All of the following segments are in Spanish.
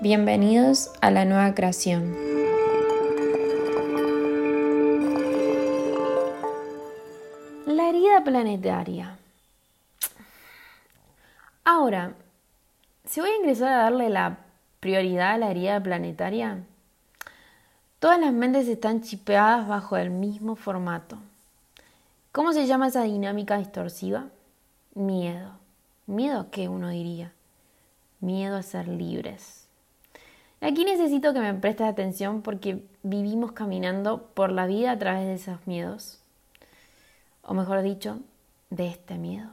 Bienvenidos a la nueva creación. La herida planetaria. Ahora, si voy a ingresar a darle la prioridad a la herida planetaria, todas las mentes están chipeadas bajo el mismo formato. ¿Cómo se llama esa dinámica distorsiva? Miedo. ¿Miedo a qué uno diría? Miedo a ser libres. Aquí necesito que me prestes atención porque vivimos caminando por la vida a través de esos miedos. O mejor dicho, de este miedo.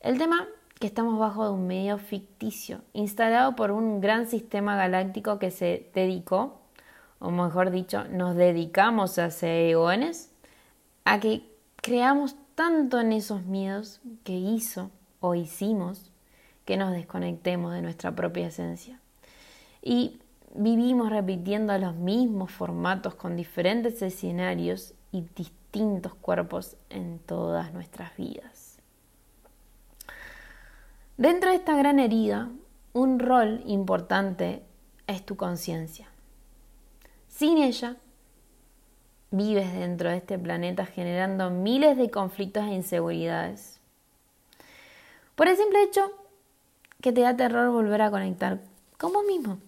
El tema que estamos bajo de un medio ficticio, instalado por un gran sistema galáctico que se dedicó, o mejor dicho, nos dedicamos hace eones, a que creamos tanto en esos miedos que hizo o hicimos que nos desconectemos de nuestra propia esencia. Y vivimos repitiendo los mismos formatos con diferentes escenarios y distintos cuerpos en todas nuestras vidas. Dentro de esta gran herida, un rol importante es tu conciencia. Sin ella, vives dentro de este planeta generando miles de conflictos e inseguridades. Por el simple hecho que te da terror volver a conectar con vos mismo.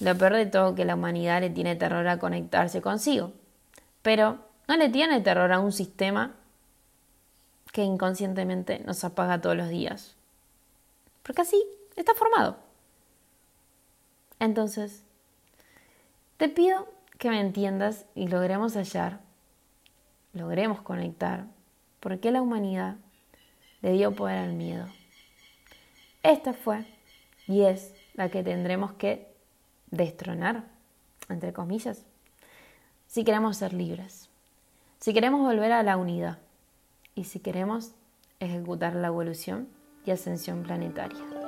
Lo peor de todo que la humanidad le tiene terror a conectarse consigo, pero no le tiene terror a un sistema que inconscientemente nos apaga todos los días. Porque así está formado. Entonces, te pido que me entiendas y logremos hallar, logremos conectar, por qué la humanidad le dio poder al miedo. Esta fue y es la que tendremos que destronar, entre comillas, si queremos ser libres, si queremos volver a la unidad y si queremos ejecutar la evolución y ascensión planetaria.